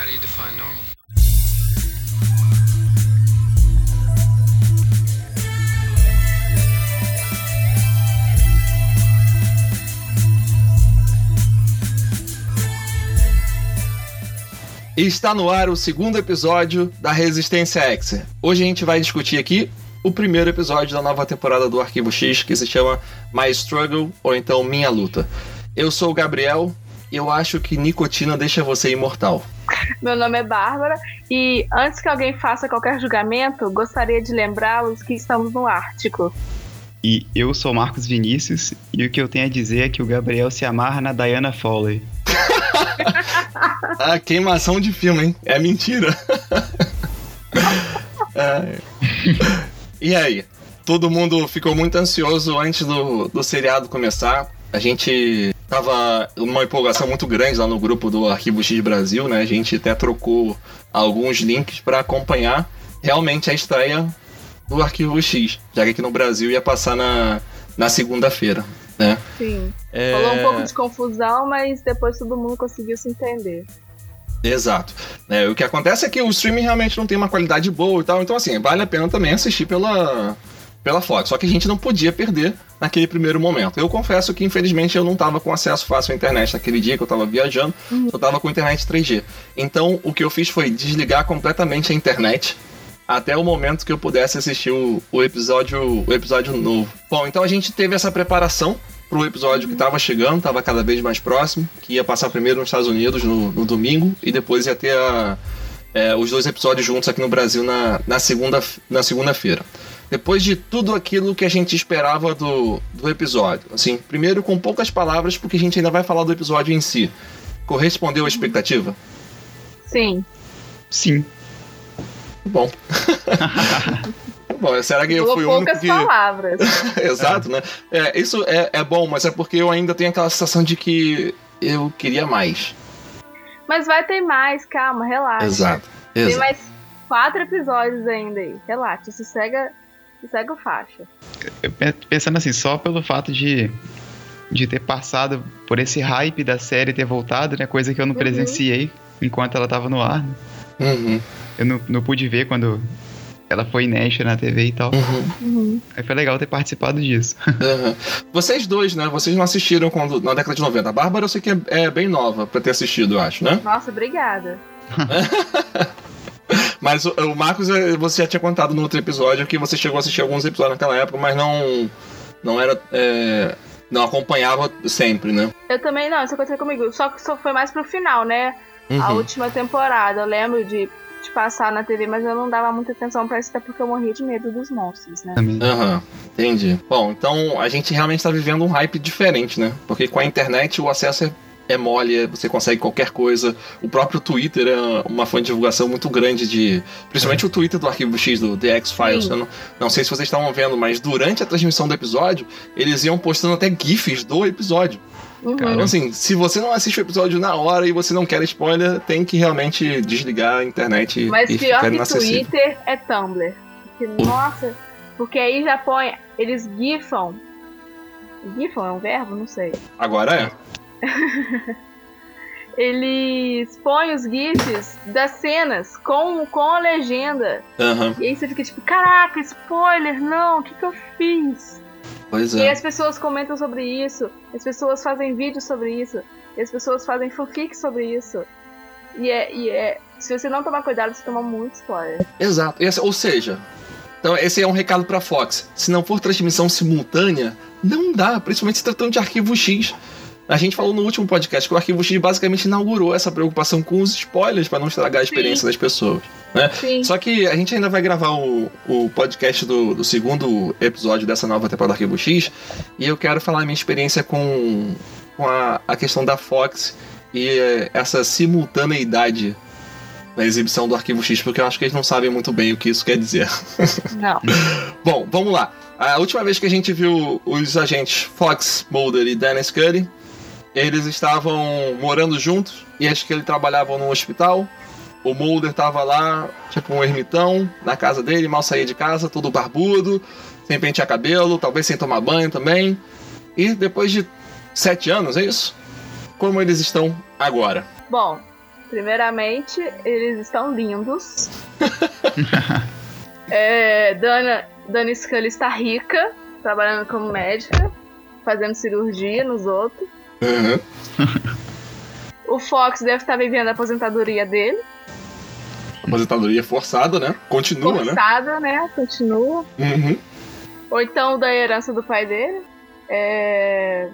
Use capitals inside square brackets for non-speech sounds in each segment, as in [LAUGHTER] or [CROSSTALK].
How do you define normal? Está no ar o segundo episódio da Resistência X. Hoje a gente vai discutir aqui o primeiro episódio da nova temporada do Arquivo X, que se chama My Struggle, ou então Minha Luta. Eu sou o Gabriel e eu acho que nicotina deixa você imortal. Meu nome é Bárbara e antes que alguém faça qualquer julgamento, gostaria de lembrá-los que estamos no Ártico. E eu sou Marcos Vinícius e o que eu tenho a dizer é que o Gabriel se amarra na Diana Foley. [LAUGHS] ah, queimação de filme, hein? É mentira. [LAUGHS] é. E aí? Todo mundo ficou muito ansioso antes do, do seriado começar. A gente tava uma empolgação muito grande lá no grupo do Arquivo X Brasil, né? A gente até trocou alguns links para acompanhar realmente a estreia do Arquivo X, já que aqui no Brasil ia passar na, na segunda-feira, né? Sim. É... Rolou um pouco de confusão, mas depois todo mundo conseguiu se entender. Exato. É, o que acontece é que o streaming realmente não tem uma qualidade boa e tal, então assim, vale a pena também assistir pela, pela Fox. Só que a gente não podia perder naquele primeiro momento. Eu confesso que, infelizmente, eu não estava com acesso fácil à internet naquele dia que eu estava viajando, uhum. eu estava com internet 3G. Então, o que eu fiz foi desligar completamente a internet até o momento que eu pudesse assistir o, o episódio, o episódio novo. Bom, então a gente teve essa preparação pro episódio que estava chegando, estava cada vez mais próximo, que ia passar primeiro nos Estados Unidos no, no domingo e depois ia ter a, é, os dois episódios juntos aqui no Brasil na, na segunda na segunda-feira. Depois de tudo aquilo que a gente esperava do, do episódio, assim, primeiro com poucas palavras, porque a gente ainda vai falar do episódio em si. Correspondeu à expectativa? Sim. Sim. Bom. [LAUGHS] Bom, será que eu fui o único que... palavras. [LAUGHS] Exato, né? É, isso é, é bom, mas é porque eu ainda tenho aquela sensação de que eu queria mais. Mas vai ter mais, calma, relaxa. Exato. Tem Exato. mais quatro episódios ainda aí. Relaxa, sossega, sossega o faixa. Pensando assim, só pelo fato de, de ter passado por esse hype da série ter voltado, né? Coisa que eu não uhum. presenciei enquanto ela tava no ar. Né? Uhum. Eu não, não pude ver quando ela foi inédita na TV e tal. Uhum. Uhum. Aí foi legal ter participado disso. [LAUGHS] Uhum. Vocês dois, né? Vocês não assistiram quando, na década de 90. A Bárbara eu sei que é, é bem nova pra ter assistido, eu acho, né? Nossa, obrigada. [LAUGHS] mas o, o, Marcos, é, você já tinha contado no outro episódio que você chegou a assistir alguns episódios naquela época, mas não. Não era. É, não acompanhava sempre, né? Eu também não, isso aconteceu comigo. Só que só foi mais pro final, né? Uhum. A última temporada. Eu lembro de de passar na TV, mas eu não dava muita atenção pra isso, até porque eu morria de medo dos monstros, né? Aham, uhum, entendi. Bom, então a gente realmente tá vivendo um hype diferente, né? Porque com a internet o acesso é é mole, você consegue qualquer coisa. O próprio Twitter é uma fonte de divulgação muito grande de. Principalmente o Twitter do Arquivo X, do The X-Files. Não, não sei se vocês estavam vendo, mas durante a transmissão do episódio, eles iam postando até GIFs do episódio. Uhum. Então, assim, se você não assiste o episódio na hora e você não quer spoiler, tem que realmente desligar a internet Mas e pior ficar que Twitter é Tumblr. Porque, nossa, porque aí já põe. Eles gifam. Gifam é um verbo? Não sei. Agora é. [LAUGHS] eles põem os GIFs das cenas com, com a legenda. Uhum. E aí você fica tipo, caraca, spoiler, não, o que, que eu fiz? Pois é. E as pessoas comentam sobre isso, as pessoas fazem vídeos sobre isso, e as pessoas fazem fanfics sobre isso. E é, e é. Se você não tomar cuidado, você toma muito spoiler. Exato. Esse, ou seja, então esse é um recado pra Fox. Se não for transmissão simultânea, não dá, principalmente se tratando de arquivo X. A gente falou no último podcast que o Arquivo X basicamente inaugurou essa preocupação com os spoilers para não estragar a experiência Sim. das pessoas. Né? Só que a gente ainda vai gravar o, o podcast do, do, segundo episódio dessa nova temporada do Arquivo X e eu quero falar a minha experiência com, com a, a questão da Fox e essa simultaneidade na exibição do Arquivo X, porque eu acho que eles não sabem muito bem o que isso quer dizer. [LAUGHS] Não. Bom, vamos lá. A última vez que a gente viu os agentes Fox, Mulder e Dennis Scully eles estavam morando juntos e acho que eles trabalhavam no hospital. O Mulder tava lá, tipo um ermitão, na casa dele, mal saía de casa, todo barbudo, sem pentear cabelo, talvez sem tomar banho também. E depois de sete anos, é isso? Como eles estão agora? Bom, Primeiramente, eles estão lindos. [LAUGHS] é, Dana, Dana Scully está rica, trabalhando como médica, fazendo cirurgia nos outros. Uhum. O Fox deve estar vivendo a aposentadoria dele. Aposentadoria forçada, né? Continua, forçada, né? Forçada, né? Continua. Uhum. Ou então da herança do pai dele. É...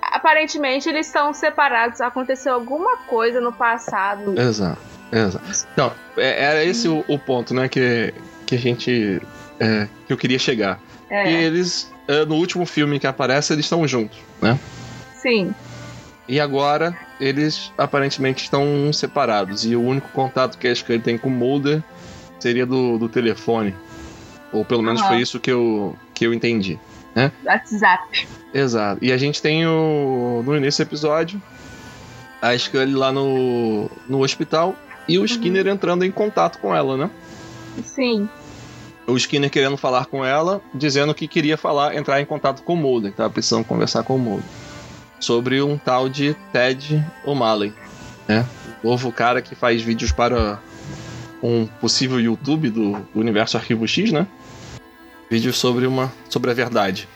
Aparentemente eles estão separados. Aconteceu alguma coisa no passado. Exato, exato. Então, é, era esse o, o, ponto, né? Que, que a gente. É, que eu queria chegar. É. E eles, é, no último filme que aparece, eles estão juntos, né? Sim. E agora eles aparentemente estão separados. E o único contato que a Scully tem com o Mulder seria do, do telefone. Ou pelo menos uhum. foi isso que eu, que eu entendi. Né? WhatsApp. Exato. E a gente tem o. No início do episódio, a Scully lá no, no hospital e o uhum. Skinner entrando em contato com ela, né? Sim. O Skinner querendo falar com ela, dizendo que queria falar, entrar em contato com o Mulder, que tava precisando conversar com o Mulder sobre um tal de Ted O'Malley, né? O novo cara que faz vídeos para um possível YouTube do Universo Arquivo X, né? Vídeos sobre uma sobre a verdade.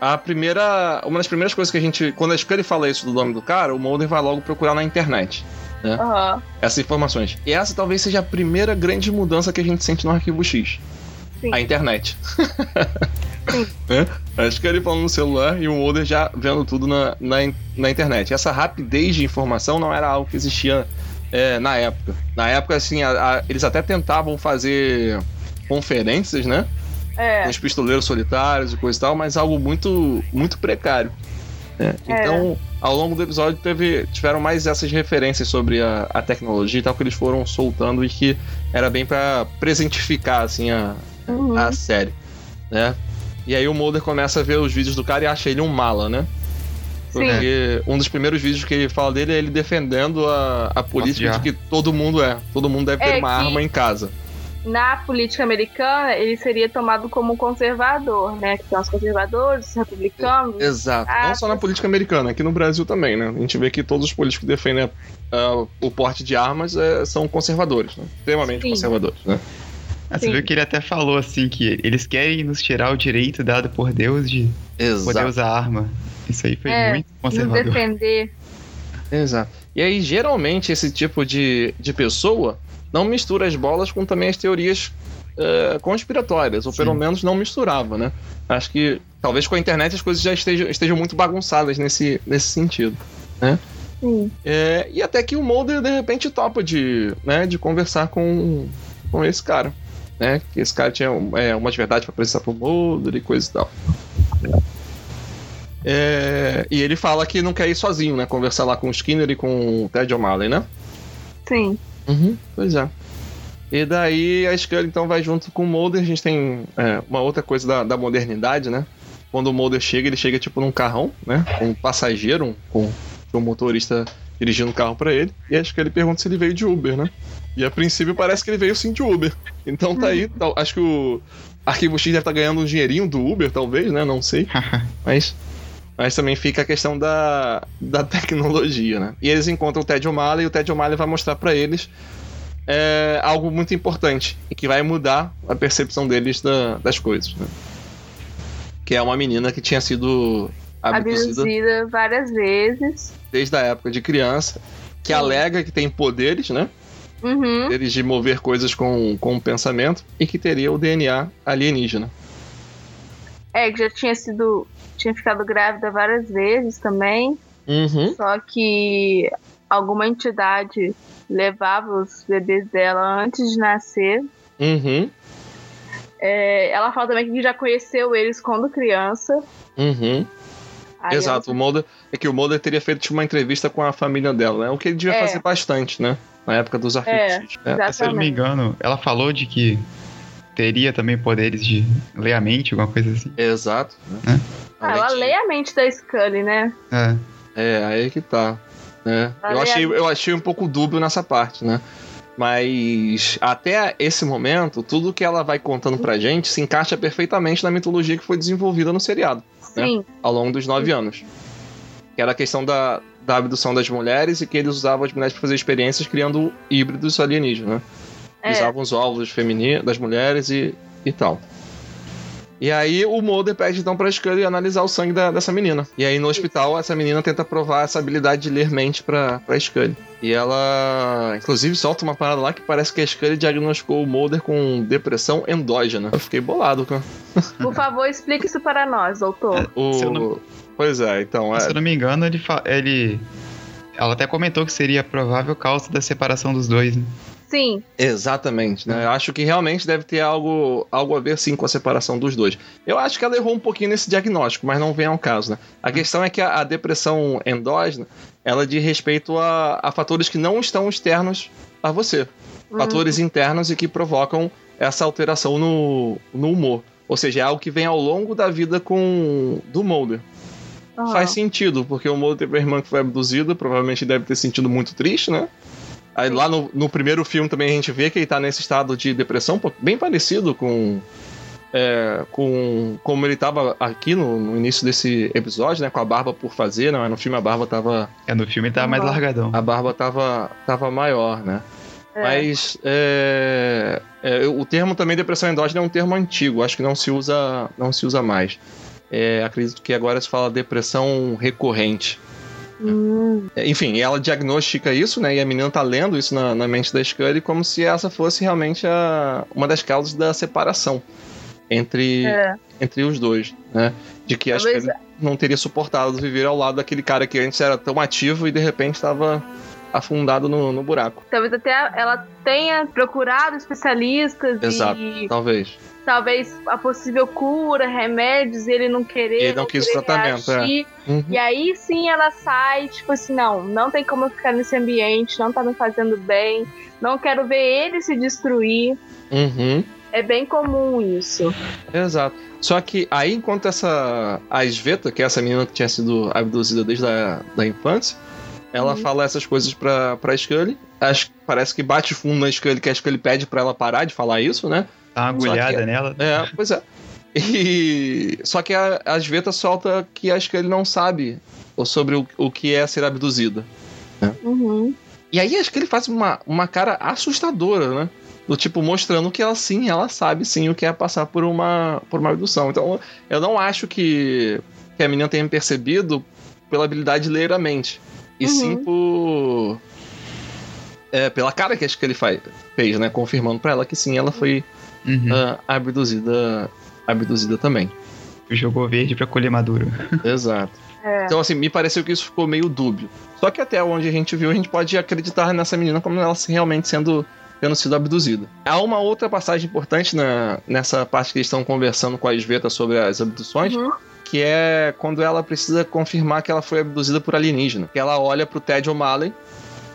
A primeira, uma das primeiras coisas que a gente, quando a Scully fala isso do nome do cara, o Mulder vai logo procurar na internet, né? Uhum. Essas informações. E essa talvez seja a primeira grande mudança que a gente sente no Arquivo X. Sim. A internet. [LAUGHS] né? Acho que ele falando no celular e o Mulder já vendo tudo na, na, na, internet. Essa rapidez de informação não era algo que existia é, na época. Na época, assim, a, a, eles até tentavam fazer conferências, né? É. Com os pistoleiros solitários e coisa e tal, mas algo muito, muito precário. Né? É. Então, ao longo do episódio, teve, tiveram mais essas referências sobre a, a tecnologia e tal que eles foram soltando e que era bem para presentificar assim, a, uhum. a série. Né? E aí o Mulder começa a ver os vídeos do cara e acha ele um mala, né? Porque Sim. um dos primeiros vídeos que ele fala dele é ele defendendo a, a política de que todo mundo é. Todo mundo deve ter é uma arma em casa. Na política americana, ele seria tomado como conservador, né? Que são os conservadores, os republicanos. Exato. Não só na política americana, aqui no Brasil também, né? A gente vê que todos os políticos que defendem uh, o porte de armas uh, são conservadores, né? Extremamente Sim. conservadores, né? Ah, você viu que ele até falou assim que eles querem nos tirar o direito dado por Deus de Exato. poder usar arma. Isso aí foi é, muito conservador. Nos defender. Exato. E aí, geralmente, esse tipo de, de pessoa não mistura as bolas com também as teorias uh, conspiratórias, ou Sim. pelo menos não misturava, né? Acho que talvez com a internet as coisas já estejam, estejam muito bagunçadas nesse, nesse sentido, né? Sim. É, e até que o Mulder de repente topa de, né, de conversar com, com esse cara né? Que esse cara tinha é, uma de verdade para apresentar pro Mulder e coisa e tal. É, e ele fala que não quer ir sozinho, né? Conversar lá com o Skinner e com o Ted O'Malley, né? Sim. Uhum, pois é. E daí a Scully então vai junto com o Mulder. A gente tem é, uma outra coisa da, da, modernidade, né? Quando o Mulder chega, ele chega tipo num carrão, né? Com um passageiro, com, com um motorista dirigindo o carro para ele. E acho que ele pergunta se ele veio de Uber, né? E a princípio parece que ele veio sim de Uber. Então tá aí. Tá, acho que o Arquivo X deve estar tá ganhando um dinheirinho do Uber, talvez, né? Não sei. [LAUGHS] mas. Mas também fica a questão da, da tecnologia, né? E eles encontram o Ted O'Malley e o Ted O'Malley vai mostrar para eles é, algo muito importante e que vai mudar a percepção deles da, das coisas, né? Que é uma menina que tinha sido abduzida, abduzida várias vezes. Desde a época de criança, que Sim. alega que tem poderes, né? Uhum. Poderes de mover coisas com, com o pensamento e que teria o DNA alienígena. É, que já tinha sido. tinha ficado grávida várias vezes também. Uhum. Só que alguma entidade levava os bebês dela antes de nascer. Uhum. É, ela fala também que já conheceu eles quando criança. Uhum. Exato, ela... o Mulder, é que o Mulder teria feito tipo, uma entrevista com a família dela, né? O que ele devia é. fazer bastante, né? Na época dos arquivos. É, é. Se eu não me engano, ela falou de que teria também poderes de ler a mente, alguma coisa assim. Exato. Né? Ah, ela lê a mente da Scully, né? É. É, aí que tá. Né? Eu, achei, eu achei um pouco dúbio nessa parte, né? Mas até esse momento, tudo que ela vai contando pra gente se encaixa perfeitamente na mitologia que foi desenvolvida no seriado. Né? Sim. Né? Ao longo dos nove anos. Que era a questão da, da abdução das mulheres e que eles usavam as mulheres para fazer experiências criando híbridos alienígenas, né? É. Usavam os óvulos femininos das mulheres e, e tal. E aí o Mulder pede então pra Scully analisar o sangue da, dessa menina. E aí no hospital essa menina tenta provar essa habilidade de ler mente pra, pra Scully. E ela, inclusive, solta uma parada lá que parece que a Scully diagnosticou o Mulder com depressão endógena. Eu fiquei bolado, cara. [LAUGHS] Por favor, explique isso para nós, doutor. É, o... Não... Pois é, então... É... Se eu não me engano, ele, fa... ele... Ela até comentou que seria provável causa da separação dos dois, né? Sim. Exatamente, né? Eu acho que realmente deve ter algo, algo a ver sim com a separação dos dois. Eu acho que ela errou um pouquinho nesse diagnóstico, mas não vem ao caso, né? A questão é que a, a depressão endógena, ela diz respeito a, a, fatores que não estão externos a você. Uhum. Fatores internos e que provocam essa alteração no, no humor. Ou seja, é algo que vem ao longo da vida com do Mulder. Uhum. Faz sentido, porque o Mulder teve uma irmã que foi abduzida, provavelmente deve ter sentido muito triste, né? Aí lá no, no, primeiro filme também a gente vê que ele tá nesse estado de depressão, bem parecido com. É, com como ele estava aqui no, no, início desse episódio, né? Com a barba por fazer, não é? No filme a barba tava. É, no filme tava mais largadão. A barba tava, tava maior, né? É. Mas é, é, o termo também depressão endógena é um termo antigo, acho que não se usa, não se usa mais. É, acredito que agora se fala depressão recorrente. Hum. Enfim, ela diagnostica isso, né? E a menina tá lendo isso na, na mente da Scully como se essa fosse realmente a, uma das causas da separação entre, é. entre os dois, né? De que a. Scully não teria suportado viver ao lado daquele cara que antes era tão ativo e de repente estava afundado no, no buraco. Talvez até ela tenha procurado especialistas Exato, e... talvez talvez a possível cura, remédios, ele não querer. Ele não, quis tratamento, é. uhum. E aí sim ela sai, tipo assim, não, não tem como eu ficar nesse ambiente, não tá me fazendo bem, não quero ver ele se destruir. Uhum. É bem comum isso. Exato. Só que aí, enquanto essa. A Sveta, que é essa menina que tinha sido abduzida desde a da infância, ela uhum. fala essas coisas pra, pra Scully. Acho, parece que bate fundo na Scully, que a Scully pede pra ela parar de falar isso, né? Dá uma agulhada que, nela. É, pois é. E, [LAUGHS] só que a, a Sveta solta que acho que ele não sabe sobre o, o que é ser abduzida. Né? Uhum. E aí acho que ele faz uma, uma cara assustadora, né? Do tipo, mostrando que ela sim, ela sabe sim o que é passar por uma, por uma abdução. Então, eu não acho que, que a menina tenha percebido pela habilidade de ler a mente. E uhum. sim por. É, pela cara que acho que ele faz, fez, né? Confirmando para ela que sim, ela foi uhum. uh, abduzida, abduzida também. Jogou verde para colher maduro. [LAUGHS] Exato. É. Então, assim, me pareceu que isso ficou meio dúbio. Só que até onde a gente viu, a gente pode acreditar nessa menina como ela realmente sendo tendo sido abduzida. Há uma outra passagem importante na, nessa parte que eles estão conversando com a Sveta sobre as abduções, uhum. que é quando ela precisa confirmar que ela foi abduzida por alienígena. Que ela olha pro Ted O'Malley,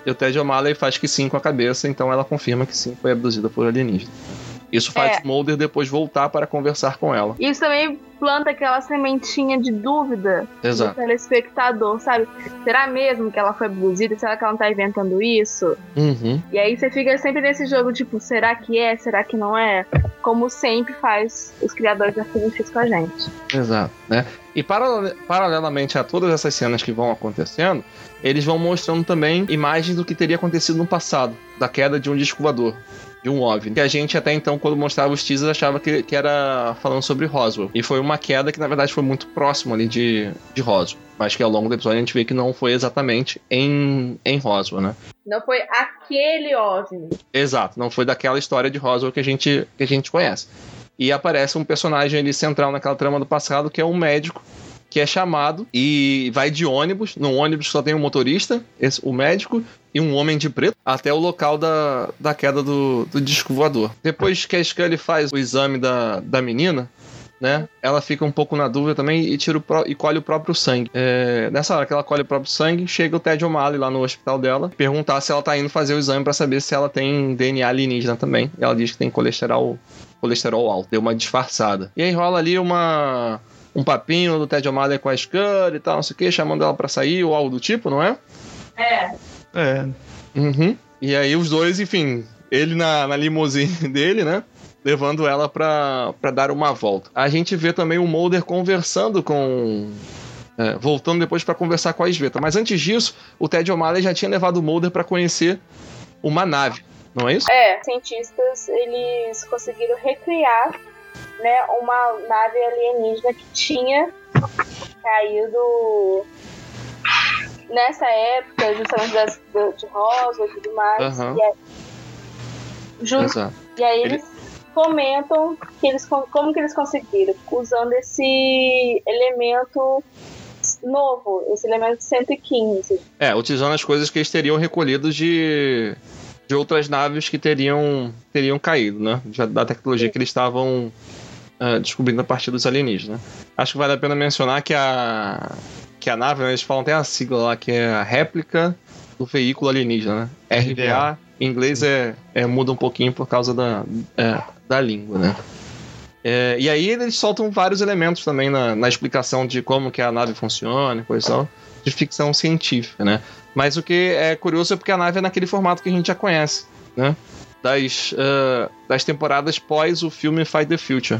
e o Ted O'Malley faz que sim com a cabeça, então ela confirma que sim, foi abduzida por alienígena. Isso faz é. Mulder depois voltar para conversar com ela. Isso também planta aquela sementinha de dúvida Exato. do telespectador, sabe? Será mesmo que ela foi abduzida? Será que ela não tá inventando isso? Uhum. E aí você fica sempre nesse jogo, tipo, será que é? Será que não é? Como sempre faz os criadores da Film com a gente. Exato, né? E paralelamente a todas essas cenas que vão acontecendo, eles vão mostrando também imagens do que teria acontecido no passado, da queda de um disco voador de um OVNI. Que a gente até então, quando mostrava os teasers, achava que, que era falando sobre Roswell. E foi uma queda que, na verdade, foi muito próximo ali de, de Roswell. Mas que ao longo do episódio a gente vê que não foi exatamente em, em Roswell, né? Não foi aquele OVNI. Exato, não foi daquela história de Roswell que a gente, que a gente conhece. E aparece um personagem ali central naquela trama do passado, que é um médico que é chamado e vai de ônibus. No ônibus só tem um motorista, esse, o médico, e um homem de preto, até o local da, da queda do, do disco voador. Depois que a Scully faz o exame da, da menina, né? Ela fica um pouco na dúvida também e tira pro, e colhe o próprio sangue. É, nessa hora que ela colhe o próprio sangue, chega o Ted O'Malley lá no hospital dela, perguntar se ela tá indo fazer o exame para saber se ela tem DNA alienígena também. Ela diz que tem colesterol, colesterol alto, deu uma disfarçada. E aí rola ali uma um papinho do Ted O'Malley com a Scully e tal, não sei o que, chamando ela pra sair ou algo do tipo, não é? É. É. Uhum. E aí os dois, enfim, ele na, na limusine [LAUGHS] dele, né? Levando ela pra, pra dar uma volta. A gente vê também o Mulder conversando com. É, voltando depois para conversar com a Sveta. Mas antes disso, o Ted O'Malley já tinha levado o Mulder para conhecer uma nave, não é isso? É, cientistas eles conseguiram recriar né, uma nave alienígena que tinha caído nessa época, justamente das, de Roswell e tudo mais. Aham. E, aí, e aí eles comentam que eles, como que eles conseguiram, usando esse elemento novo, esse elemento 115. É, utilizando as coisas que eles teriam recolhido de, de outras naves que teriam, teriam caído, né? Já da tecnologia que eles estavam ah, descobrindo a partir dos alienígenas. né? Acho que vale a pena mencionar que a, que a nave, né, eles falam até a sigla lá, que é a réplica do veículo alienígena, né? RVA. Em inglês é, é- muda um pouquinho por causa da, é, da língua, né? É, e aí eles soltam vários elementos também na, na explicação de como que a nave funciona e coisa tal, de ficção científica, né? Mas o que é curioso é porque a nave é naquele formato que a gente já conhece, né? Das, ah, das temporadas pós o filme Fight the Future.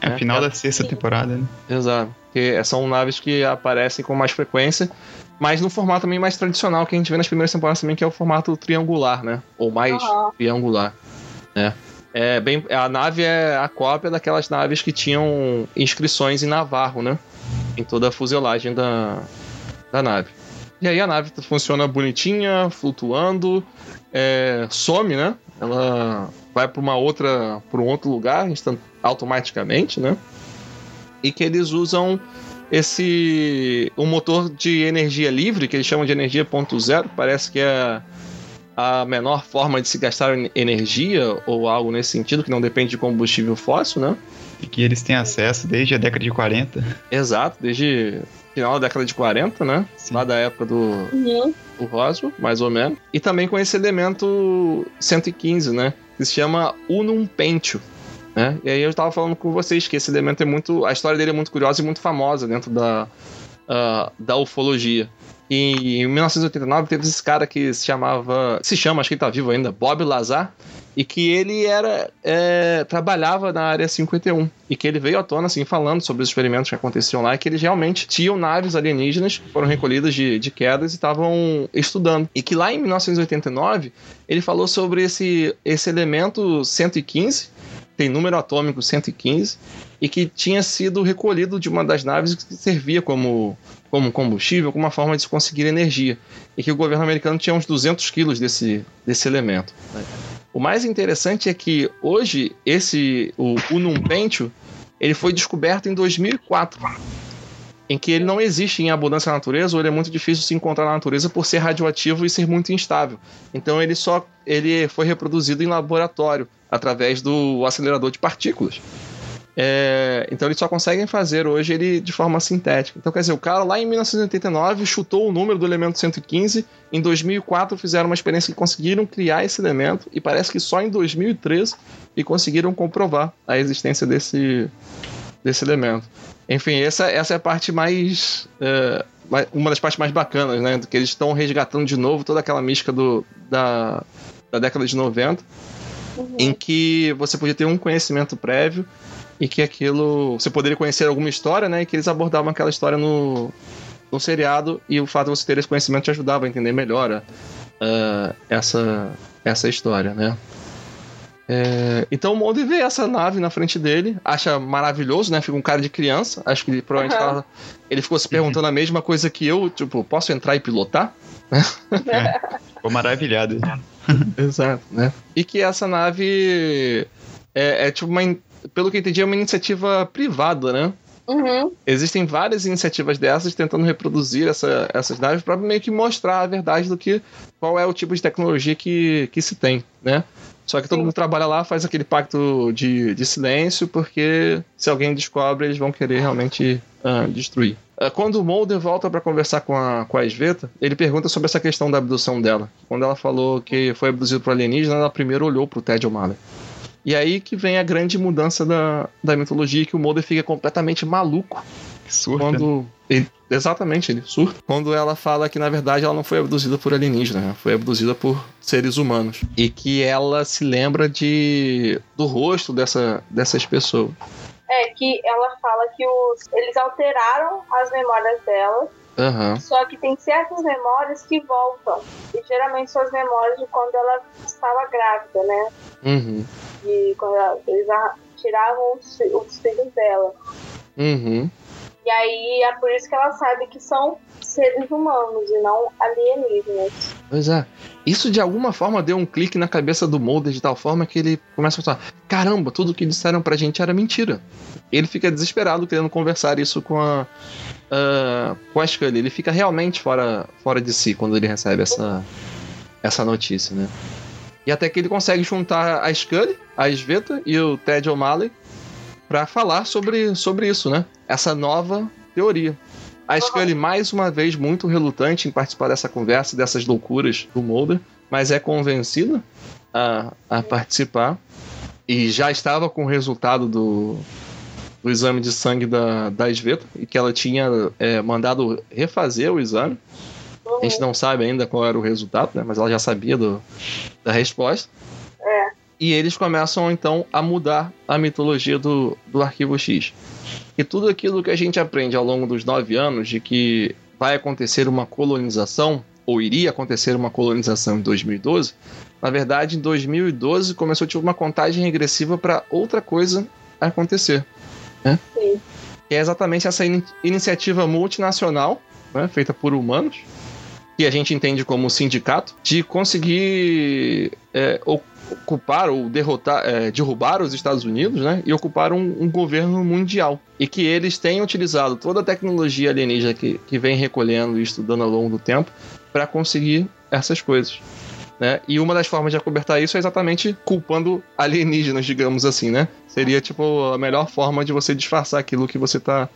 É É, o final é. da sexta temporada, né? Exato. Que são naves que aparecem com mais frequência, mas no formato também mais tradicional que a gente vê nas primeiras temporadas também, que é o formato triangular, né? Ou mais Aham. triangular, né? É bem, a nave é a cópia daquelas naves que tinham inscrições em Navarro, né? Em toda a fuselagem da, da nave. E aí a nave funciona bonitinha, flutuando, é, some, né? Ela vai para uma outra, para um outro lugar automaticamente, né? E que eles usam esse um motor de energia livre que eles chamam de energia ponto zero, parece que é a menor forma de se gastar en- energia ou algo nesse sentido que não depende de combustível fóssil, né? E que eles têm acesso desde a década de 40. Exato, desde final da década de 40, né? Sim. Lá da época do, Uhum. o Roswell, mais ou menos. E também com esse elemento 115, né? Que se chama Unum Pentio. Né? E aí eu estava falando com vocês que esse elemento é muito. A história dele é muito curiosa e muito famosa dentro da, ah, da ufologia. E em 1989 teve esse cara que se chamava. Se chama, acho que ele tá vivo ainda, Bob Lazar. E que ele era. é, trabalhava na área 51. E que ele veio à tona, assim, falando sobre os experimentos que aconteciam lá. E que eles realmente tinham naves alienígenas que foram recolhidas de, de quedas e estavam estudando. E que lá em 1989 ele falou sobre esse, esse elemento 115 tem número atômico 115 e que tinha sido recolhido de uma das naves que servia como, como combustível, como uma forma de se conseguir energia. E que o governo americano tinha uns 200 quilos desse, desse elemento. O mais interessante é que hoje esse o Unum Pentio ele foi descoberto em 2004 em que ele não existe em abundância na natureza ou ele é muito difícil de se encontrar na natureza por ser radioativo e ser muito instável. Então ele só ele foi reproduzido em laboratório através do acelerador de partículas. É, então eles só conseguem fazer hoje ele de forma sintética. Então quer dizer, o cara lá em 1989 chutou o número do elemento 115, em 2004 fizeram uma experiência que conseguiram criar esse elemento e parece que só em 2013 e conseguiram comprovar a existência desse desse elemento. Enfim, essa, essa é a parte mais, é, mais- uma das partes mais bacanas, né? Que eles estão resgatando de novo toda aquela mística do, da, da década de 90, em que você podia ter um conhecimento prévio e que aquilo. Você poderia conhecer alguma história, né? E que eles abordavam aquela história no, no seriado e o fato de você ter esse conhecimento te ajudava a entender melhor ah, essa, essa história, né? É, então o Mulder vê essa nave na frente dele, acha maravilhoso, né? Fica um cara de criança. Acho que ele, provavelmente Aham. ela- ele ficou se perguntando a mesma coisa que eu, tipo, posso entrar e pilotar? Ficou maravilhado. [LAUGHS] Exato, né? E que essa nave é, é tipo uma. Pelo que eu entendi, é uma iniciativa privada, né? Uhum. Existem várias iniciativas dessas tentando reproduzir essa- essas naves para meio que mostrar a verdade do que qual é o tipo de tecnologia que, que se tem, né? Só que todo Sim. mundo trabalha lá, faz aquele pacto de, de silêncio, porque se alguém descobre, eles vão querer realmente ah, destruir. Ah, quando o Mulder volta para conversar com a, com a Sveta, ele pergunta sobre essa questão da abdução dela. Quando ela falou que foi abduzido por alienígena, ela primeiro olhou pro Ted O'Malley. E aí que vem a grande mudança da, da mitologia, que o Mulder fica completamente maluco Que surta. né? quando. ele- exatamente, ele surta. Quando ela fala que, na verdade, ela não foi abduzida por alienígena, né? foi abduzida por seres humanos. E que ela se lembra de do rosto dessa, dessas pessoas. É, que ela fala que os, eles alteraram as memórias dela. Aham. Só que tem certas memórias que voltam. E geralmente são as memórias de quando ela estava grávida, né? Uhum. De quando ela- eles tiravam os, os filhos dela. Uhum. E aí é por isso que ela sabe que são seres humanos e não alienígenas. Pois é. Isso de alguma forma deu um clique na cabeça do Mulder de tal forma que ele começa a pensar: caramba, tudo que disseram pra gente era mentira. Ele fica desesperado querendo conversar isso com a. ah, com a Scully. Ele fica realmente fora, fora de si quando ele recebe essa, essa notícia, né? E até que ele consegue juntar a Scully, a Sveta e o Ted O'Malley pra falar sobre, sobre isso, né? Essa nova teoria. A Scully, mais uma vez, muito relutante em participar dessa conversa, dessas loucuras do Mulder, mas é convencida a, a participar. E já estava com o resultado do, do exame de sangue da, da Sveta, e que ela tinha é, mandado refazer o exame. A gente não sabe ainda qual era o resultado, né? Mas ela já sabia do, da resposta. É. E eles começam então a mudar a mitologia do, do Arquivo X. E tudo aquilo que a gente aprende ao longo dos nove anos de que vai acontecer uma colonização, ou iria acontecer uma colonização em 2012, na verdade em 2012 começou tipo, uma contagem regressiva para outra coisa acontecer. Né? Sim. Que é exatamente essa ini- iniciativa multinacional, né, feita por humanos, que a gente entende como sindicato, de conseguir é, ocupar ou derrotar, é, derrubar os Estados Unidos, né, e ocupar um, um governo mundial. E que eles têm utilizado toda a tecnologia alienígena que, que vem recolhendo e estudando ao longo do tempo para conseguir essas coisas. Né? E uma das formas de acobertar isso é exatamente culpando alienígenas, digamos assim, né? Seria tipo a melhor forma de você disfarçar aquilo que você tá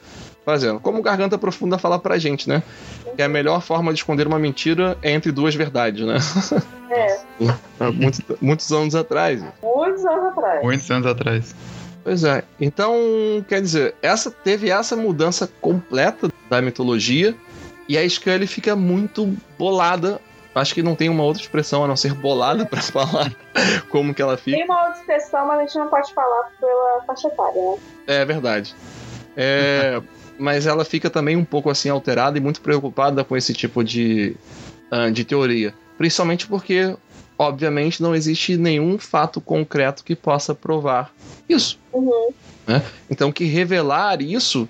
fazendo. Como o Garganta Profunda fala pra gente, né? Que a melhor forma de esconder uma mentira é entre duas verdades, né? É, [LAUGHS] muitos, muitos anos atrás. muitos anos atrás. Muitos anos atrás. Pois é. Então, quer dizer, essa teve essa mudança completa da mitologia e a Scully fica muito bolada. Acho que não tem uma outra expressão a não ser bolada pra [LAUGHS] falar como que ela fica. Tem uma outra expressão, mas a gente não pode falar pela faixa etária, né? É verdade. É, mas ela fica também um pouco assim alterada e muito preocupada com esse tipo de, ah, de teoria. Principalmente porque, obviamente, não existe nenhum fato concreto que possa provar isso. Uhum. Então, que revelar isso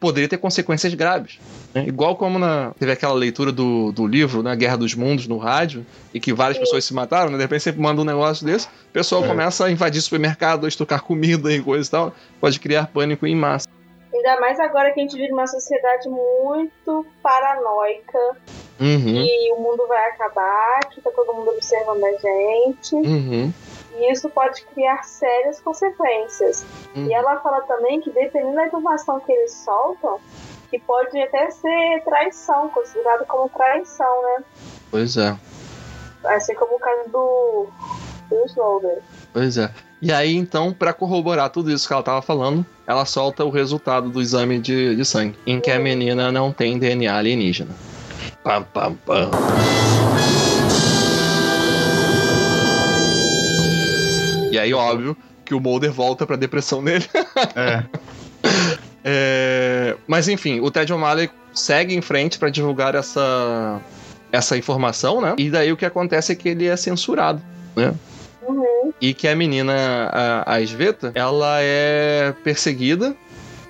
poderia ter consequências graves. né? Igual como na, teve aquela leitura do, do livro, né, Guerra dos Mundos, no rádio, e que várias Sim. pessoas se mataram, né? De repente você manda um negócio desse, o pessoal É. começa a invadir supermercado, a estocar comida e coisa e tal. Pode criar pânico em massa. Ainda mais agora que a gente vive numa sociedade muito paranoica Uhum, e o mundo vai acabar, que tá todo mundo observando a gente. uhum, E isso pode criar sérias consequências. uhum. E ela fala também que dependendo da informação que eles soltam, que pode até ser traição, considerado como traição, né? Pois é, Assim como o caso do, do Snowden. pois é. E aí, então, pra corroborar tudo isso que ela tava falando, ela solta o resultado do exame de, de sangue, em que a menina não tem DNA alienígena. Pam, pam, pam. E aí, óbvio, que o Mulder volta pra depressão dele. É. [LAUGHS] É, Mas enfim, o Ted O'Malley segue em frente pra divulgar essa, essa informação, né? E daí o que acontece é que ele é censurado, né? Uhum. E que a menina, a, a Sveta, ela é perseguida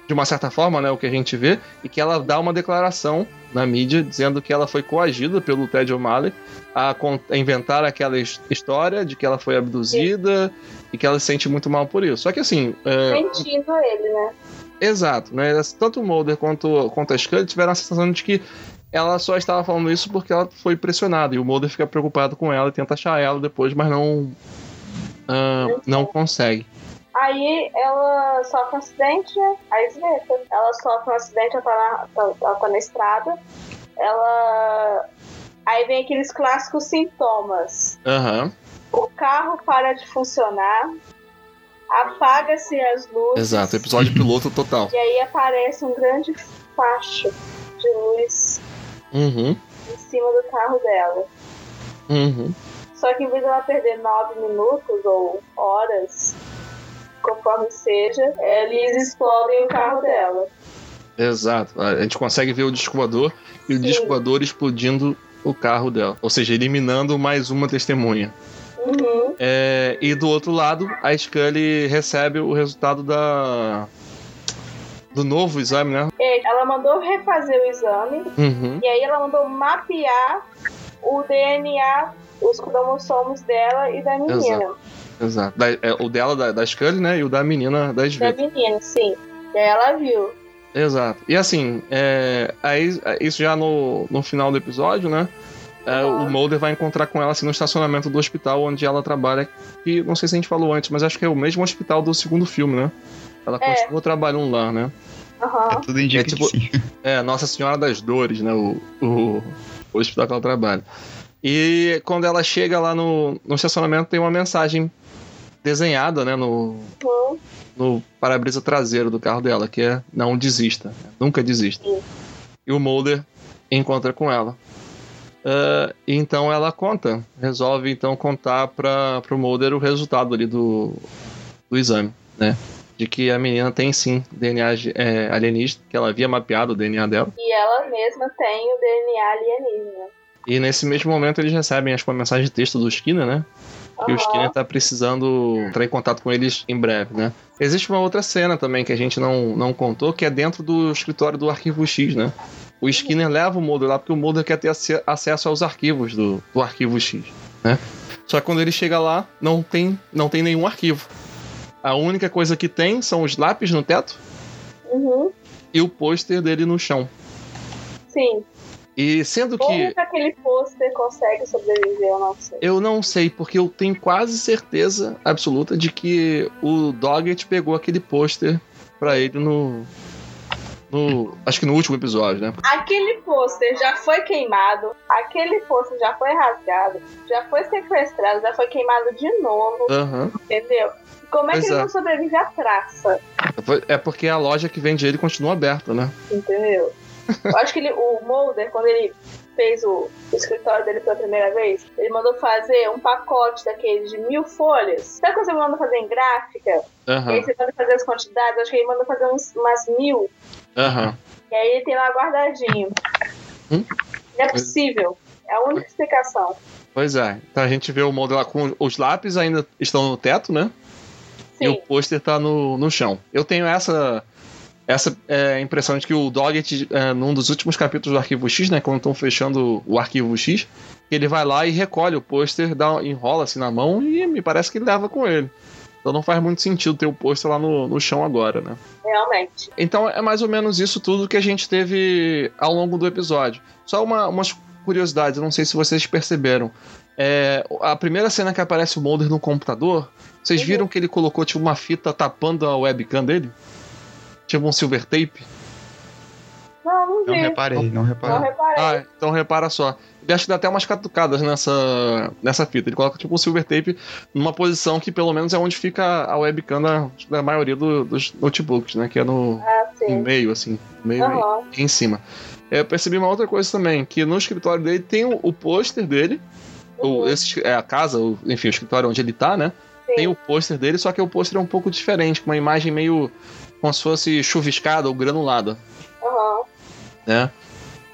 de uma certa forma, né? O que a gente vê, e que ela dá uma declaração na mídia dizendo que ela foi coagida pelo Ted O'Malley a, a inventar aquela his- história de que ela foi abduzida e que ela se sente muito mal por isso. Só que assim. é, Mentindo ele, né? Exato, né? Tanto o Mulder quanto, quanto a Scully tiveram a sensação de que ela só estava falando isso porque ela foi pressionada. E o Mulder fica preocupado com ela e tenta achar ela depois, mas não. Ah, não consegue. Aí ela sofre um acidente, né? A Sveta. Ela sofre um acidente, ela tá na, tá- ela tá na estrada. Ela. Aí vem aqueles clássicos sintomas. Aham, O carro para de funcionar. Apaga-se as luzes. exato. Episódio piloto total. E aí aparece um grande facho de luz Uhum, em cima do carro dela. uhum. Só que em vez dela perder nove minutos ou horas conforme seja, eles explodem o carro dela. Exato. A gente consegue ver o disco voador e o voador explodindo o carro dela. Ou seja, eliminando mais uma testemunha. Uhum. É, e do outro lado, a Scully recebe o resultado da. do novo exame, né? Ela mandou refazer o exame Uhum. e aí ela mandou mapear o DNA, os cromossomos dela e da menina. Exato. Da- é, o dela, da, da Scully, né? E o da menina da Da Sveta. menina, sim. E aí ela viu. Exato. E assim, é, aí, isso já no, no final do episódio, né? é, Uhum. O Mulder vai encontrar com ela assim, no estacionamento do hospital onde ela trabalha. Que não sei se a gente falou antes, mas acho que é o mesmo hospital do segundo filme, né? Ela É. continua trabalhando lá, né? Aham. É, tudo indica É tipo- que sim. É, Nossa Senhora das Dores, né? O, o, o hospital que ela trabalha. E quando ela chega lá no, no estacionamento, tem uma mensagem desenhada, né? No, Uhum. no para-brisa traseiro do carro dela, que é não desista, nunca desista. Sim. E o Mulder encontra com ela. E então ela conta, resolve então contar para o Mulder o resultado ali do, do exame, né? De que a menina tem sim DNA é, alienígena, que ela havia mapeado o DNA dela. E ela mesma tem o DNA alienígena. E nesse mesmo momento eles recebem acho uma mensagem de texto do Skinner, né? Que o. Skinner tá precisando entrar em contato com eles em breve, né? Existe uma outra cena também que a gente não, não contou, que é dentro do escritório do Arquivo X, né? O Skinner leva o Mulder lá porque o Mulder quer ter ace- acesso aos arquivos do, do Arquivo X, né? Só que quando ele chega lá, não tem, não tem nenhum arquivo. A única coisa que tem são os lápis no teto Uhum. e o pôster dele no chão. Sim. E sendo que... Como que aquele pôster consegue sobreviver, eu não sei. Eu não sei, porque eu tenho quase certeza absoluta de que o Doggett pegou aquele pôster pra ele no. No. Acho que no último episódio, né? Aquele pôster já foi queimado, aquele pôster já foi rasgado, já foi sequestrado, já foi queimado de novo, Aham. entendeu? Como é que Pois ele é. não sobrevive à traça, É porque a loja que vende ele continua aberta, né? entendeu? Eu acho que ele, o Mulder, quando ele fez o, o escritório dele pela primeira vez, ele mandou fazer um pacote daqueles de mil folhas. Sabe quando você manda fazer em gráfica? E aí você manda fazer as quantidades? Acho que ele mandou fazer uns, umas mil. Aham. E aí ele tem lá guardadinho. Hum? Não é possível. É a única explicação. Pois é. Então a gente vê o molde lá com os lápis ainda estão no teto, né? E o Sim. pôster tá no, no chão. Eu tenho essa essa é, impressão de que o Doggett, é, num dos últimos capítulos do Arquivo X, né, quando estão fechando o Arquivo X, ele vai lá e recolhe o pôster, enrola assim na mão e me parece que ele leva com ele. Então não faz muito sentido ter o pôster lá no, no chão agora, né? Realmente. Então é mais ou menos isso tudo que a gente teve ao longo do episódio. Só uma, umas curiosidades, não sei se vocês perceberam. É, a primeira cena que aparece o Mulder no computador, vocês Uhum. viram que ele colocou tipo uma fita tapando a webcam dele? Tipo um silver tape? Não, não Não vi. reparei, não Não reparei. reparei. Ah, então repara só. Ele acho que dá até umas catucadas nessa, nessa fita. Ele coloca tipo um silver tape numa posição que pelo menos é onde fica a webcam da, da maioria do- dos notebooks, né? Que é no, Ah, no meio, assim. meio Aham. em cima. É, Eu percebi uma outra coisa também, que no escritório dele tem o, o pôster dele, Uhum. o, esse, é a casa, o- enfim, o escritório onde ele tá, né? Sim. Tem o pôster dele, só que o pôster é um pouco diferente, com uma imagem meio como se fosse chuviscada ou granulada, Aham. né?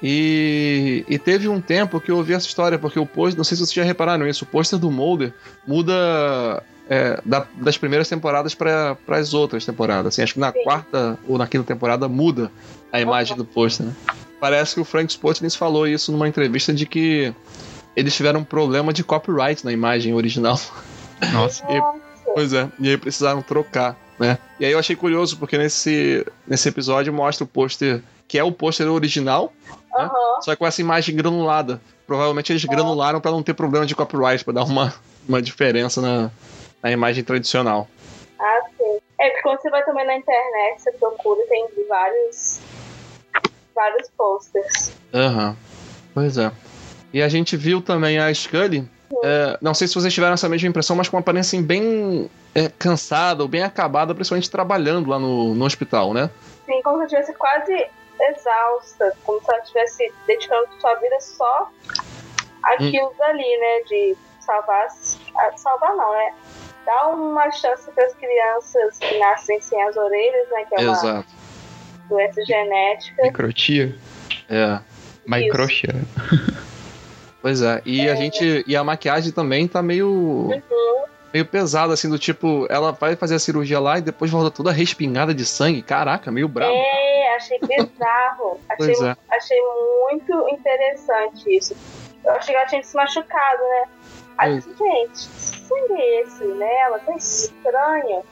E, e teve um tempo que eu ouvi essa história, porque o pôster, não sei se vocês já repararam isso, o pôster do Mulder muda é, da- das primeiras temporadas para as outras temporadas. Assim, acho que na Sim. quarta ou na quinta temporada muda a imagem do pôster, né? Parece que o Frank Spotnitz falou isso numa entrevista de que eles tiveram um problema de copyright na imagem original. Nossa. [LAUGHS] E- Nossa. Pois é, e aí precisaram trocar, né? E aí eu achei curioso, porque nesse, nesse episódio mostra o pôster, que é o pôster original, Aham. só com essa imagem granulada. Provavelmente eles granularam para não ter problema de copyright, para dar uma, uma diferença na, na imagem tradicional. Ah, sim. É porque quando você vai também na internet, você procura e tem vários. vários posters. Aham. Pois é. E a gente viu também a Scully. É, não sei se vocês tiveram essa mesma impressão, mas com uma aparência bem é, cansada ou bem acabada, principalmente trabalhando lá no, no hospital, né? Sim, como se eu estivesse quase exausta, como se ela estivesse dedicando sua vida só àquilo dali, né? De salvar. Salvar não, né? dá uma chance para as crianças que nascem sem as orelhas, né? Que é uma Exato. doença genética. Microtia. É. Microtia. Pois é. E a gente. E a maquiagem também tá meio. Meio pesada, assim, do tipo, ela vai fazer a cirurgia lá e depois volta toda respingada de sangue. Caraca, meio brabo. É, achei bizarro. [LAUGHS] achei, é. achei muito interessante isso. Eu achei que ela tinha se machucado, né? Aí, gente, que sangue é esse nela? Tá estranho.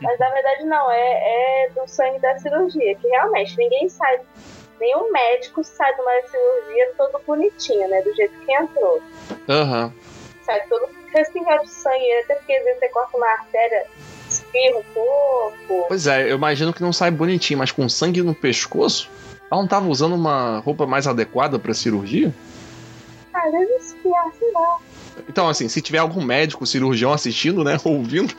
Mas na verdade não, é, é do sangue da cirurgia, que realmente ninguém sai, nenhum médico sai de uma cirurgia todo bonitinho, né? Do jeito que entrou. Aham. Sai todo respingado de sangue, até porque às vezes você corta uma artéria, espirra um pouco. Pois é, eu imagino que não sai bonitinho, mas com sangue no pescoço? Ela não tava usando uma roupa mais adequada pra cirurgia? Às vezes espirra, sei lá. Então, assim, se tiver algum médico cirurgião assistindo, né, [LAUGHS] ouvindo,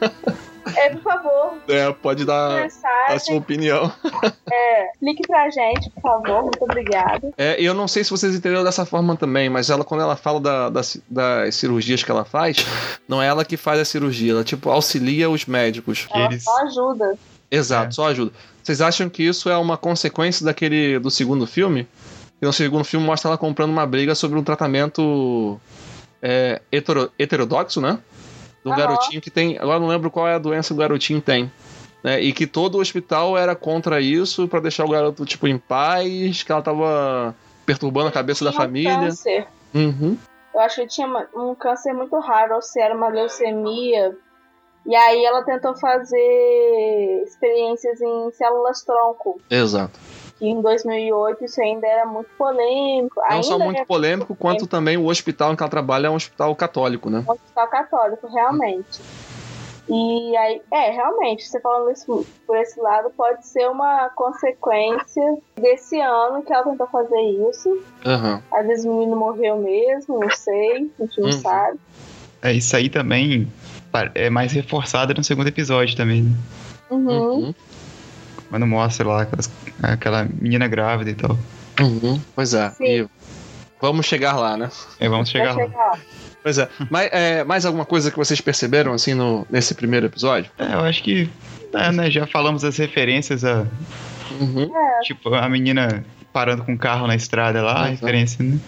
É, por favor, é, pode dar a sua mensagem. opinião. [LAUGHS] É, clique pra gente, por favor. Muito obrigada. É, e eu não sei se vocês entenderam dessa forma também, mas ela, quando ela fala da- das- das cirurgias que ela faz, não é ela que faz a cirurgia, ela, tipo, auxilia os médicos. Ela eles- só ajuda. Exato, É. só ajuda. Vocês acham que isso é uma consequência daquele do segundo filme? Que no segundo filme mostra ela comprando uma briga sobre um tratamento é, hetero- heterodoxo, né? Do Aham. garotinho que tem. Agora não lembro qual é a doença que o garotinho tem. Né? E que todo o hospital era contra isso pra deixar o garoto, tipo, em paz, que ela tava perturbando a cabeça da Tinha família. Câncer. Uhum. Eu acho que tinha um câncer muito raro, ou se era uma leucemia. E aí ela tentou fazer experiências em células tronco. Exato. Que em 2008 isso ainda era muito polêmico. Não ainda só muito é polêmico, quanto também o hospital em que ela trabalha é um hospital católico, né? um hospital católico, realmente. E aí, é, realmente, você falando isso por esse lado, pode ser uma consequência desse ano que ela tentou fazer isso. Aham. Às vezes o menino morreu mesmo, não sei, a gente não Uhum. sabe. É, isso aí também é mais reforçado no segundo episódio também, né? Uhum. Uhum. Quando mostra lá aquelas- aquela menina grávida e tal. Uhum. Pois é. Sim. E vamos chegar lá, né? É, vamos chegar Vai lá. chegar lá. Pois é. Mas, é, mais alguma coisa que vocês perceberam, assim, no, nesse primeiro episódio? É, eu acho que é, né, já falamos as referências a, Uhum. tipo, a menina parando com o carro na estrada lá, a referência, né?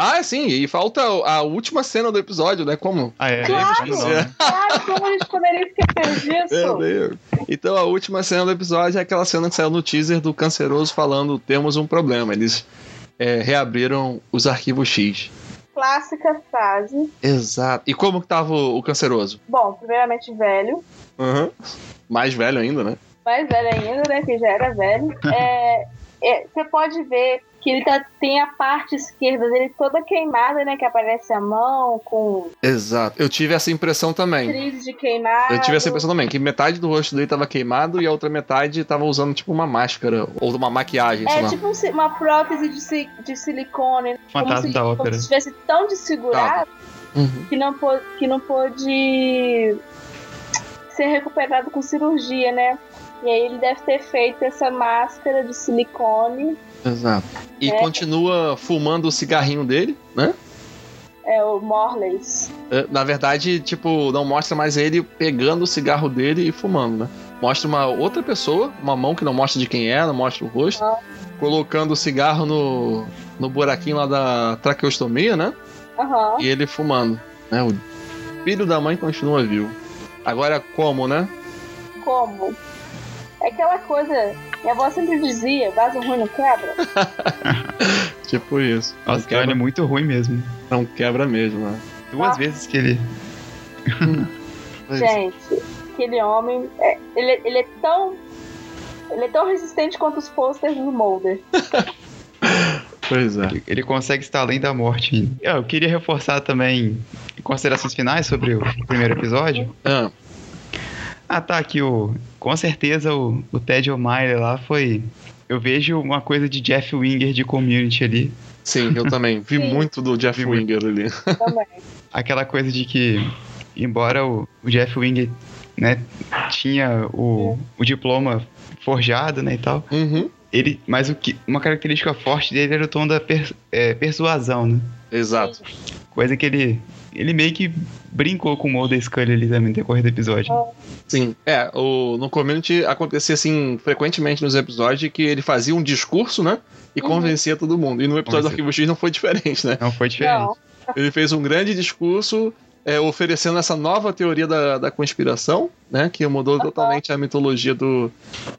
Ah, sim, e falta a última cena do episódio, né? Como? Ah, é, Claro! né? Claro, como a gente poderia esquecer Meu disso? Deus. Então a última cena do episódio é aquela cena que saiu no teaser do Canceroso falando temos um problema. Eles é, reabriram os arquivos X. Clássica frase. Exato. E como que tava o, o Canceroso? Bom, primeiramente velho. Uhum. Mais velho ainda, né? mais velho ainda, né? Que já era velho. É, é, você pode ver que ele tá- tem a parte esquerda dele toda queimada, né? Que aparece a mão com Exato. Eu tive essa impressão também. trilhos de queimado. Eu tive essa impressão também, que metade do rosto dele tava queimado e a outra metade tava usando tipo uma máscara ou uma maquiagem, sei É lá. tipo um uma prótese de, si- de silicone. Fantasma como se, da Como ópera. se estivesse tão desfigurado Uhum. que, não pôde, que não pôde ser recuperado com cirurgia, né? E aí ele deve ter feito essa máscara de silicone. Exato. E É. continua fumando o cigarrinho dele, né? É o Morleys. É, Na verdade, tipo, não mostra mais ele pegando o cigarro dele e fumando, né? Mostra uma outra pessoa, uma mão que não mostra de quem é, não mostra o rosto, Ah. colocando o cigarro no, no buraquinho lá da traqueostomia, né? Aham. E ele fumando. Né? O filho da mãe continua vivo. Agora como, né? Como? É aquela coisa. Minha avó sempre dizia: vaso ruim não quebra. [LAUGHS] Tipo isso. Não Nossa, ele é quebra, muito ruim mesmo. não quebra mesmo, né? Duas Ah. vezes que ele. [LAUGHS] Gente, aquele homem. é- ele, ele é tão. Ele é tão resistente quanto os posters do Mulder. [LAUGHS] Pois é. Ele, ele consegue estar além da morte. Eu, eu queria reforçar também considerações finais sobre o primeiro episódio. Ah, Ah, tá, aqui o. Com certeza o, o Ted O'Malley lá foi. Eu vejo uma coisa de Jeff Winger de community ali. sim, eu também. [LAUGHS] Vi Sim. muito do Jeff Vi muito. Winger ali. Também. [LAUGHS] Aquela coisa de que, embora o, o Jeff Winger né, tinha o, o diploma forjado né, e tal, Uhum. ele, mas o que, uma característica forte dele era o tom da per- é, persuasão, né? Exato. Coisa que ele, ele meio que brincou com o Mulder Scully ali também no decorrer do episódio. Sim, é, o, no Community acontecia assim frequentemente nos episódios que ele fazia um discurso, né? E Uhum. convencia todo mundo. E no episódio do. Arquivo X não foi diferente, né? Não foi diferente. Não. Ele fez um grande discurso é, oferecendo essa nova teoria da, da conspiração, né? Que mudou totalmente a mitologia do,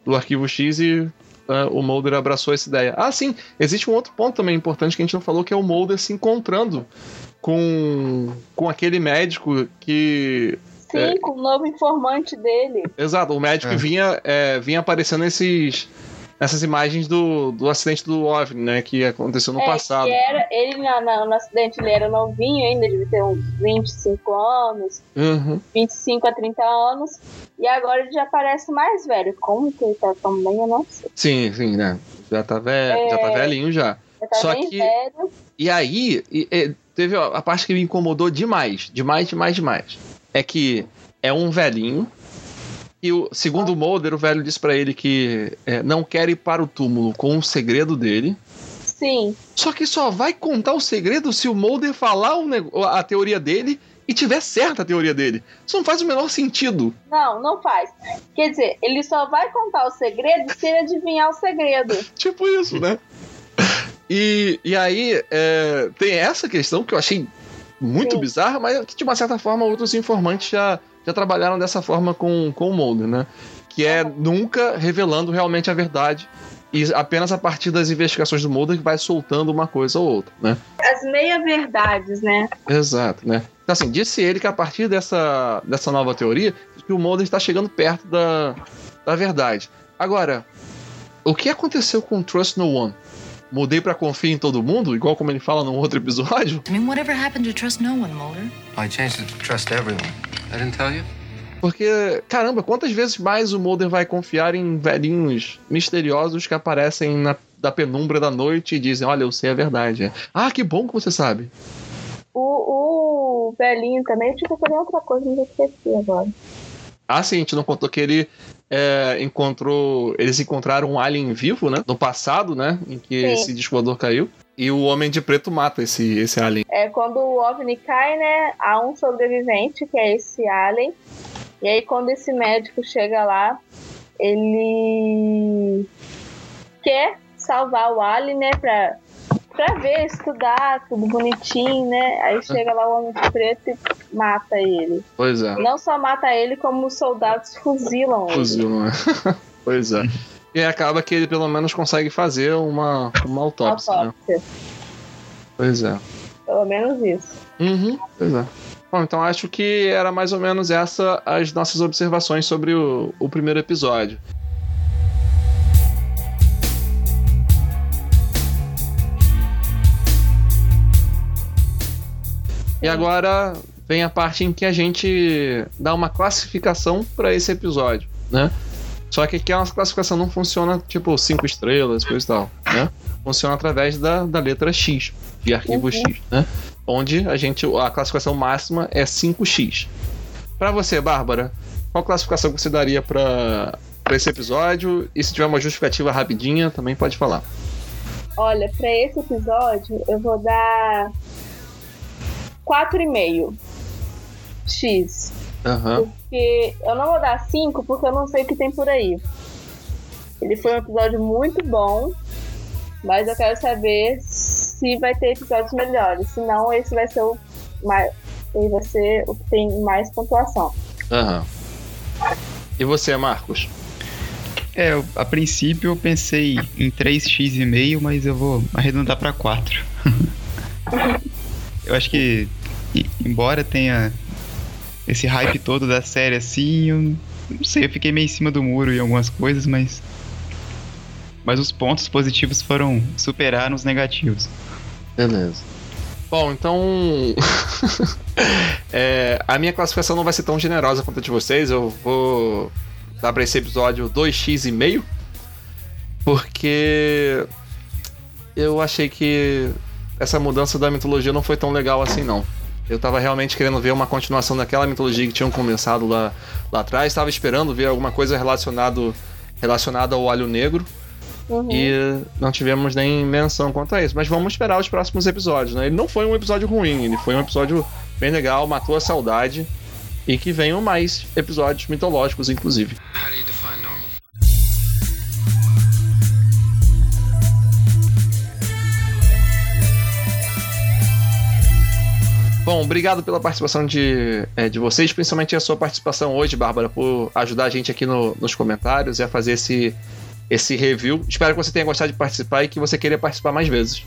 do Arquivo X e é, o Mulder abraçou essa ideia. Ah, sim, existe um outro ponto também importante que a gente não falou, que é o Mulder se encontrando com, com aquele médico que Sim, É. com o novo informante dele. Exato, o médico É. vinha, é, vinha aparecendo esses, essas imagens do, do acidente do OVNI, né? Que aconteceu no é, passado. que era, ele na, na- no acidente ele era novinho ainda, devia ter uns 25 anos, Uhum. 25 a 30 anos, e agora ele já parece mais velho. Como que ele tá tão bem, eu não sei. Sim, sim, né? Já tá, ve já tá velhinho já. Tá Só que- velho. E aí, e- e teve a a parte que me incomodou demais, demais, demais, demais. É que é um velhinho. E o, segundo o Mulder, o velho disse pra ele que é, não quer ir para o túmulo com o segredo dele. Sim, Só que só vai contar o segredo se o Mulder falar o a teoria dele e tiver certa a teoria dele. Isso não faz o menor sentido. não, não faz. Quer dizer, ele só vai contar o segredo se ele adivinhar o segredo. [LAUGHS] Tipo isso, né? E, e aí é, tem essa questão que eu achei muito Sim. bizarra, mas que de uma certa forma outros informantes já, já trabalharam dessa forma com, com o Mulder, né? Que é nunca revelando realmente a verdade. E apenas a partir das investigações do Mulder que vai soltando uma coisa ou outra, né? As meia-verdades, né? Exato, né? Então, assim, disse ele que a partir dessa, dessa nova teoria, que o Mulder está chegando perto da, da verdade. Agora, o que aconteceu com Trust No One? Mudei pra confiar em todo mundo, igual como ele fala num outro episódio? I mean, whatever happened to trust no one, Mulder? I changed it to trust everyone. I didn't tell you? Porque, caramba, quantas vezes mais o Mulder vai confiar em velhinhos misteriosos que aparecem na da penumbra da noite e dizem, olha, eu sei a verdade. Ah, que bom que você sabe. O, o velhinho também, tipo, fazer outra coisa, mas eu esqueci agora. Ah, sim, a gente não contou que ele é, encontrou. Eles encontraram um alien vivo, né? No passado, né? Em que Sim. esse disco caiu. E o Homem de Preto mata esse, esse alien. É quando o OVNI cai, né? Há um sobrevivente, que é esse Alien. E aí, quando esse médico chega lá, ele quer salvar o Alien, né? Pra, pra ver, estudar, tudo bonitinho, né? Aí chega lá o Homem de Preto e mata ele. Pois é. Não só mata ele, como os soldados fuzilam ele. Fuzil, não é? [LAUGHS] pois é. E acaba que ele pelo menos consegue fazer uma, uma autópsia, né? Autópsia. Pois é. Pelo menos isso. Uhum, pois é. Bom, então acho que era mais ou menos essa as nossas observações sobre o, o primeiro episódio. E agora vem a parte em que a gente dá uma classificação para esse episódio, né? Só que aqui a nossa classificação não funciona tipo cinco estrelas, coisa e tal, né? Funciona através da, da letra X, de arquivo Uhum. X, né? Onde a gente a classificação máxima é 5x. Para você, Bárbara, qual classificação você daria para esse episódio? E se tiver uma justificativa rapidinha, também pode falar. Olha, pra esse episódio eu vou dar 4,5 X. Aham. Porque eu não vou dar 5 porque eu não sei o que tem por aí. Ele foi um episódio muito bom, mas eu quero saber se vai ter episódios melhores. Se não, esse vai ser o mais, vai ser o que tem mais pontuação. Aham. E você, Marcos? É, eu- a princípio eu pensei em 3x,5, mas eu vou arredondar pra 4. [LAUGHS] eu acho que, e- embora tenha esse hype todo da série assim, eu não sei, eu fiquei meio em cima do muro em algumas coisas, mas. Mas os pontos positivos foram superaram os negativos. Beleza. Bom, então. [LAUGHS] é, a minha classificação não vai ser tão generosa quanto a de vocês. Eu vou dar pra esse episódio 2x e meio. Porque eu achei que essa mudança da mitologia não foi tão legal assim, não. Eu tava realmente querendo ver uma continuação daquela mitologia que tinham começado lá, lá atrás. Tava esperando ver alguma coisa relacionado, relacionada ao alho negro. Uhum. E não tivemos nem menção quanto a isso. Mas vamos esperar os próximos episódios, né? Ele não foi um episódio ruim, ele foi um episódio bem legal, matou a saudade. E que venham mais episódios mitológicos, inclusive. How do you define normal? Bom, obrigado pela participação de, é, de vocês, principalmente a sua participação hoje, Bárbara, por ajudar a gente aqui no- nos comentários e a fazer esse, esse review. Espero que você tenha gostado de participar e que você queira participar mais vezes.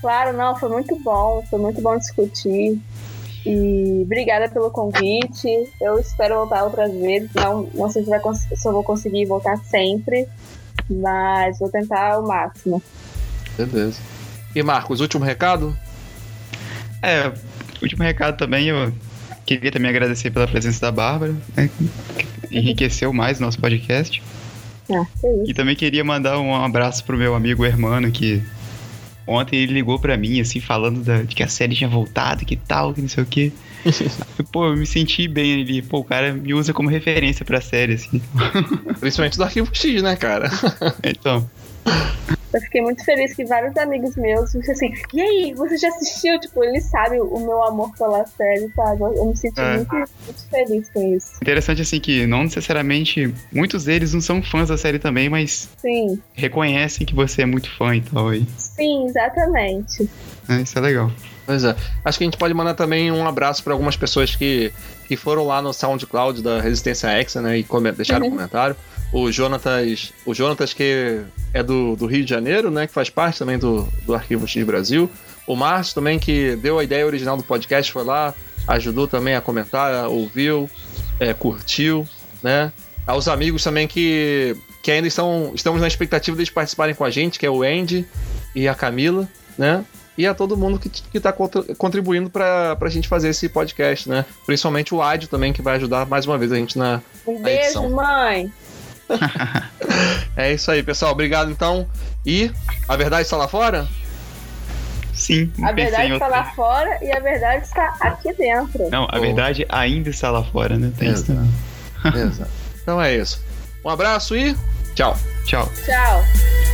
Claro, não, foi muito bom, foi muito bom discutir. E obrigada pelo convite. Eu espero voltar outras vezes. Não, não sei se, vai, se eu vou conseguir voltar sempre, mas vou tentar o máximo. Beleza. E Marcos, último recado? É, último recado também, eu queria também agradecer pela presença da Bárbara, né, que enriqueceu mais o nosso podcast. Ah, que. E também queria mandar um abraço pro meu amigo Hermano, que ontem ele ligou pra mim, assim, falando da- de que a série tinha voltado, que tal, que não sei o quê. E, [LAUGHS] Pô, eu me senti bem ali. Pô, o cara me usa como referência pra série, assim. Principalmente do Arquivo X, né, cara? Então, [LAUGHS] Eu fiquei muito feliz que vários amigos meus disseram assim, e aí, você já assistiu? Tipo, eles sabem o meu amor pela série, sabe? Eu me senti É. muito, muito feliz com isso. interessante, assim, que não necessariamente. Muitos deles não são fãs da série também, mas Sim, reconhecem que você é muito fã e tal. Aí. Sim, exatamente. É, isso é legal. Pois é. Acho que a gente pode mandar também um abraço para algumas pessoas que, que foram lá no SoundCloud da Resistência X, né? E come- deixaram um Uhum. comentário. O Jonatas, o Jonatas que é do, do Rio de Janeiro, né? Que faz parte também do, do Arquivo X Brasil. O Márcio também, que deu a ideia original do podcast, foi lá, ajudou também a comentar, ouviu, é, curtiu, né? Aos amigos também que, que ainda estão, estamos na expectativa deles participarem com a gente, que é o Andy e a Camila, né? E a todo mundo que, que tá contribuindo pra, pra gente fazer esse podcast, né? Principalmente o Ádio também, que vai ajudar mais uma vez a gente na. Um A beijo, edição. mãe. [LAUGHS] É isso aí, pessoal. Obrigado então. E a verdade está lá fora? Sim, A verdade está lá fora e a verdade está aqui dentro. Não, a Oh. verdade ainda está lá fora, né? Tem isso Exato. também. Exato. [LAUGHS] Então é isso. Um abraço e tchau. Tchau. Tchau.